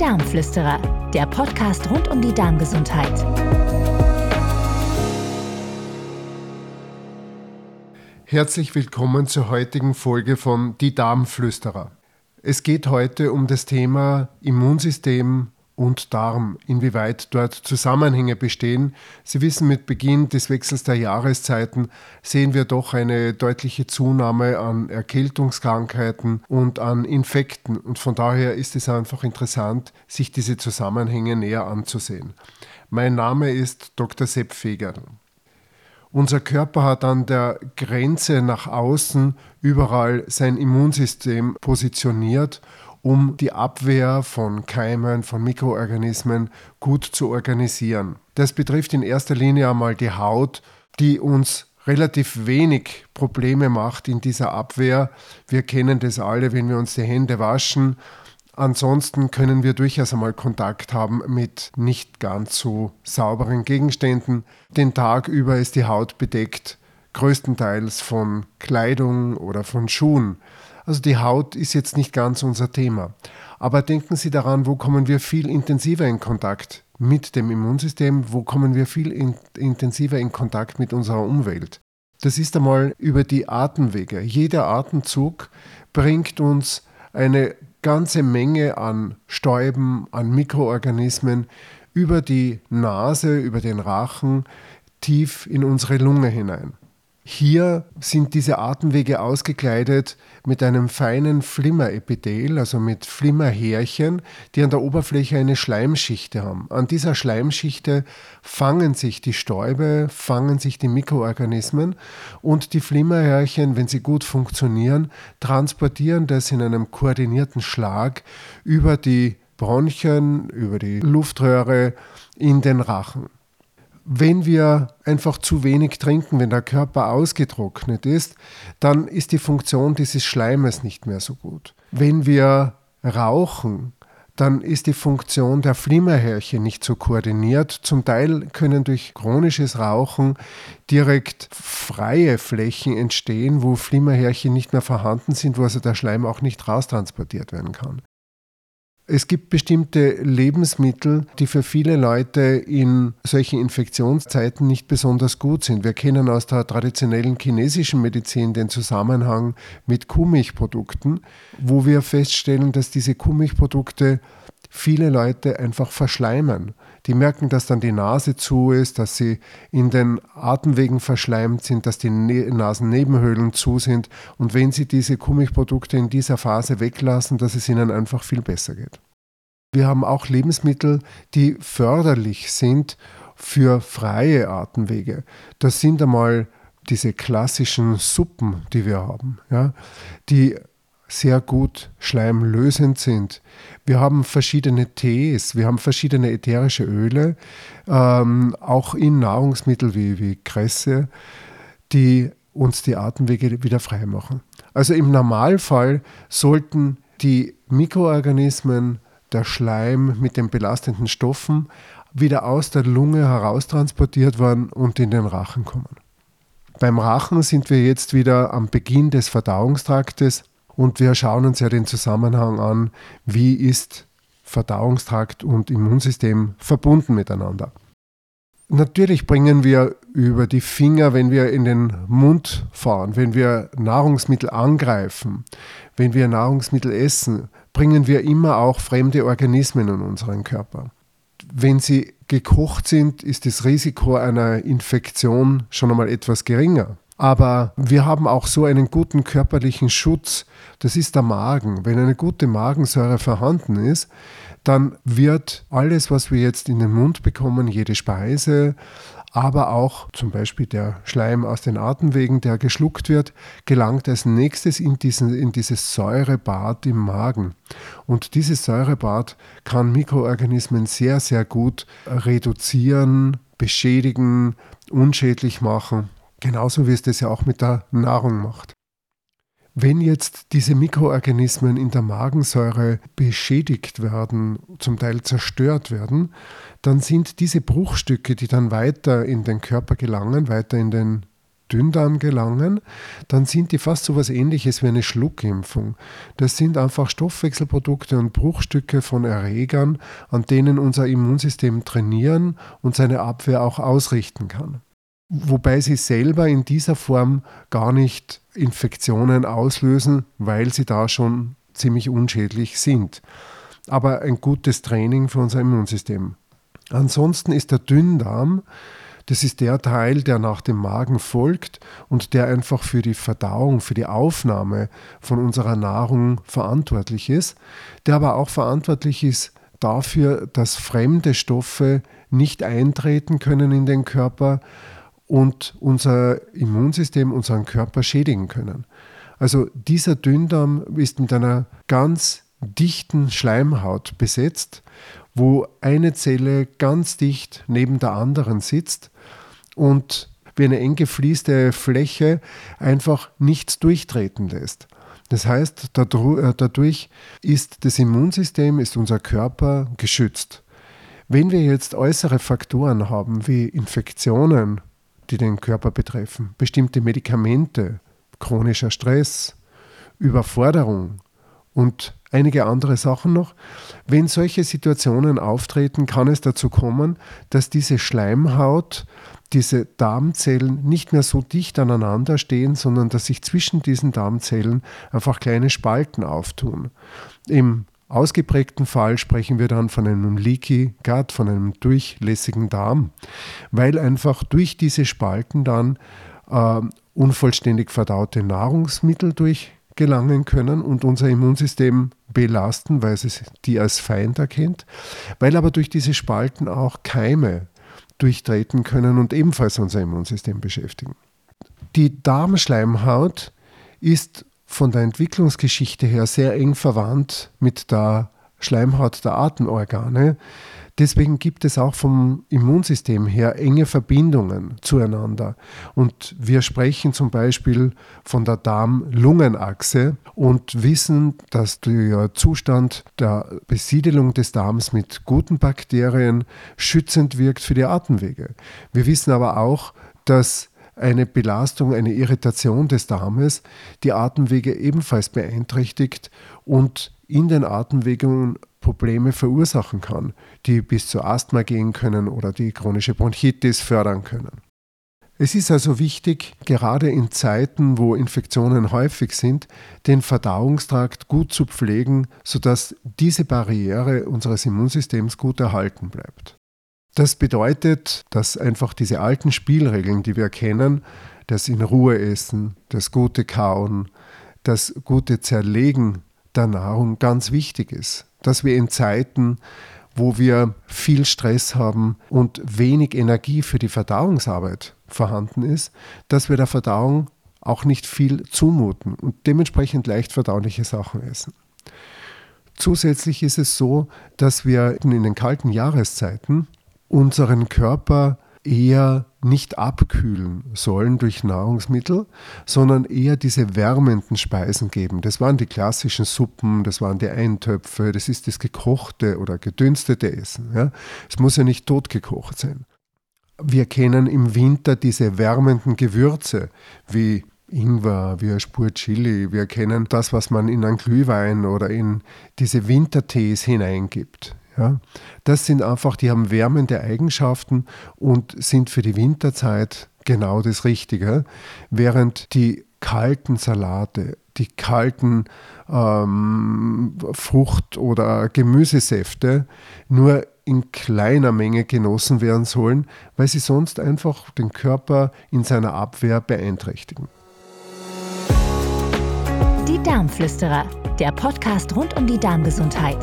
Darmflüsterer, der Podcast rund um die Darmgesundheit. Herzlich willkommen zur heutigen Folge von Die Darmflüsterer. Es geht heute um das Thema Immunsystem und Darm, inwieweit dort Zusammenhänge bestehen. Sie wissen, mit Beginn des Wechsels der Jahreszeiten sehen wir doch eine deutliche Zunahme an Erkältungskrankheiten und an Infekten. Und von daher ist es einfach interessant, sich diese Zusammenhänge näher anzusehen. Mein Name ist Dr. Sepp Feger. Unser Körper hat an der Grenze nach außen überall sein Immunsystem positioniert um die Abwehr von Keimen, von Mikroorganismen gut zu organisieren. Das betrifft in erster Linie einmal die Haut, die uns relativ wenig Probleme macht in dieser Abwehr. Wir kennen das alle, wenn wir uns die Hände waschen. Ansonsten können wir durchaus einmal Kontakt haben mit nicht ganz so sauberen Gegenständen. Den Tag über ist die Haut bedeckt, größtenteils von Kleidung oder von Schuhen. Also die Haut ist jetzt nicht ganz unser Thema. Aber denken Sie daran, wo kommen wir viel intensiver in Kontakt mit dem Immunsystem, wo kommen wir viel in, intensiver in Kontakt mit unserer Umwelt. Das ist einmal über die Atemwege. Jeder Atemzug bringt uns eine ganze Menge an Stäuben, an Mikroorganismen über die Nase, über den Rachen, tief in unsere Lunge hinein. Hier sind diese Atemwege ausgekleidet mit einem feinen Flimmerepithel, also mit Flimmerhärchen, die an der Oberfläche eine Schleimschichte haben. An dieser Schleimschichte fangen sich die Stäube, fangen sich die Mikroorganismen und die Flimmerhärchen, wenn sie gut funktionieren, transportieren das in einem koordinierten Schlag über die Bronchien, über die Luftröhre in den Rachen wenn wir einfach zu wenig trinken, wenn der Körper ausgetrocknet ist, dann ist die Funktion dieses Schleimes nicht mehr so gut. Wenn wir rauchen, dann ist die Funktion der Flimmerhärchen nicht so koordiniert. Zum Teil können durch chronisches Rauchen direkt freie Flächen entstehen, wo Flimmerhärchen nicht mehr vorhanden sind, wo also der Schleim auch nicht raustransportiert werden kann. Es gibt bestimmte Lebensmittel, die für viele Leute in solchen Infektionszeiten nicht besonders gut sind. Wir kennen aus der traditionellen chinesischen Medizin den Zusammenhang mit Kuhmilchprodukten, wo wir feststellen, dass diese Kuhmilchprodukte viele Leute einfach verschleimen. Die merken, dass dann die Nase zu ist, dass sie in den Atemwegen verschleimt sind, dass die ne-, Nasennebenhöhlen zu sind. Und wenn sie diese Kuhmilchprodukte in dieser Phase weglassen, dass es ihnen einfach viel besser geht. Wir haben auch Lebensmittel, die förderlich sind für freie Atemwege. Das sind einmal diese klassischen Suppen, die wir haben, ja, die sehr gut schleimlösend sind. Wir haben verschiedene Tees, wir haben verschiedene ätherische Öle, ähm, auch in Nahrungsmittel wie, wie Kresse, die uns die Atemwege wieder frei machen. Also im Normalfall sollten die Mikroorganismen, der Schleim mit den belastenden Stoffen wieder aus der Lunge heraustransportiert werden und in den Rachen kommen. Beim Rachen sind wir jetzt wieder am Beginn des Verdauungstraktes und wir schauen uns ja den Zusammenhang an, wie ist Verdauungstrakt und Immunsystem verbunden miteinander. Natürlich bringen wir über die Finger, wenn wir in den Mund fahren, wenn wir Nahrungsmittel angreifen, wenn wir Nahrungsmittel essen, bringen wir immer auch fremde Organismen in unseren Körper. Wenn sie gekocht sind, ist das Risiko einer Infektion schon einmal etwas geringer. Aber wir haben auch so einen guten körperlichen Schutz, das ist der Magen. Wenn eine gute Magensäure vorhanden ist, dann wird alles, was wir jetzt in den Mund bekommen, jede Speise, aber auch zum Beispiel der Schleim aus den Atemwegen, der geschluckt wird, gelangt als nächstes in, diesen, in dieses Säurebad im Magen. Und dieses Säurebad kann Mikroorganismen sehr, sehr gut reduzieren, beschädigen, unschädlich machen. Genauso wie es das ja auch mit der Nahrung macht. Wenn jetzt diese Mikroorganismen in der Magensäure beschädigt werden, zum Teil zerstört werden, dann sind diese Bruchstücke, die dann weiter in den Körper gelangen, weiter in den Dünndarm gelangen, dann sind die fast so etwas ähnliches wie eine Schluckimpfung. Das sind einfach Stoffwechselprodukte und Bruchstücke von Erregern, an denen unser Immunsystem trainieren und seine Abwehr auch ausrichten kann. Wobei sie selber in dieser Form gar nicht Infektionen auslösen, weil sie da schon ziemlich unschädlich sind. Aber ein gutes Training für unser Immunsystem. Ansonsten ist der Dünndarm das ist der Teil, der nach dem Magen folgt und der einfach für die Verdauung, für die Aufnahme von unserer Nahrung verantwortlich ist, der aber auch verantwortlich ist dafür, dass fremde Stoffe nicht eintreten können in den Körper und unser Immunsystem, unseren Körper schädigen können. Also dieser Dünndarm ist mit einer ganz dichten Schleimhaut besetzt, wo eine Zelle ganz dicht neben der anderen sitzt und wie eine eng gefließte Fläche einfach nichts durchtreten lässt. Das heißt, äh, dadurch ist das Immunsystem, ist unser Körper geschützt. Wenn wir jetzt äußere Faktoren haben, wie Infektionen, die den Körper betreffen, bestimmte Medikamente, chronischer Stress, Überforderung und einige andere Sachen noch, wenn solche Situationen auftreten, kann es dazu kommen, dass diese Schleimhaut diese Darmzellen nicht mehr so dicht aneinander stehen, sondern dass sich zwischen diesen Darmzellen einfach kleine Spalten auftun. Im ausgeprägten Fall sprechen wir dann von einem Leaky Gut, von einem durchlässigen Darm, weil einfach durch diese Spalten dann äh, unvollständig verdaute Nahrungsmittel durchgelangen können und unser Immunsystem belasten, weil es die als Feind erkennt, weil aber durch diese Spalten auch Keime durchtreten können und ebenfalls unser Immunsystem beschäftigen. Die Darmschleimhaut ist von der Entwicklungsgeschichte her sehr eng verwandt mit der Schleimhaut der Atemorgane. Deswegen gibt es auch vom Immunsystem her enge Verbindungen zueinander. Und wir sprechen zum Beispiel von der Darm-Lungen-Achse und wissen, dass der Zustand der Besiedelung des Darms mit guten Bakterien schützend wirkt für die Atemwege. Wir wissen aber auch, dass eine Belastung, eine Irritation des Darmes die Atemwege ebenfalls beeinträchtigt und in den Atemwegen Probleme verursachen kann, die bis zu Asthma gehen können oder die chronische Bronchitis fördern können. Es ist also wichtig, gerade in Zeiten, wo Infektionen häufig sind, den Verdauungstrakt gut zu pflegen, sodass diese Barriere unseres Immunsystems gut erhalten bleibt. Das bedeutet, dass einfach diese alten Spielregeln, die wir kennen, das in Ruhe essen, das gute Kauen, das gute Zerlegen der Nahrung ganz wichtig ist. Dass wir in Zeiten, wo wir viel Stress haben und wenig Energie für die Verdauungsarbeit vorhanden ist, dass wir der Verdauung auch nicht viel zumuten und dementsprechend leicht verdauliche Sachen essen. Zusätzlich ist es so, dass wir in den kalten Jahreszeiten unseren Körper eher nicht abkühlen sollen durch Nahrungsmittel, sondern eher diese wärmenden Speisen geben. Das waren die klassischen Suppen, das waren die Eintöpfe, das ist das gekochte oder gedünstete Essen. Ja. Es muss ja nicht totgekocht sein. Wir kennen im Winter diese wärmenden Gewürze wie Ingwer, wie eine Spur Chili. Wir kennen das, was man in einen Glühwein oder in diese Wintertees hineingibt. Ja, das sind einfach, die haben wärmende Eigenschaften und sind für die Winterzeit genau das Richtige, während die kalten Salate, die kalten ähm, Frucht- oder Gemüsesäfte nur in kleiner Menge genossen werden sollen, weil sie sonst einfach den Körper in seiner Abwehr beeinträchtigen. Die Darmflüsterer, der Podcast rund um die Darmgesundheit.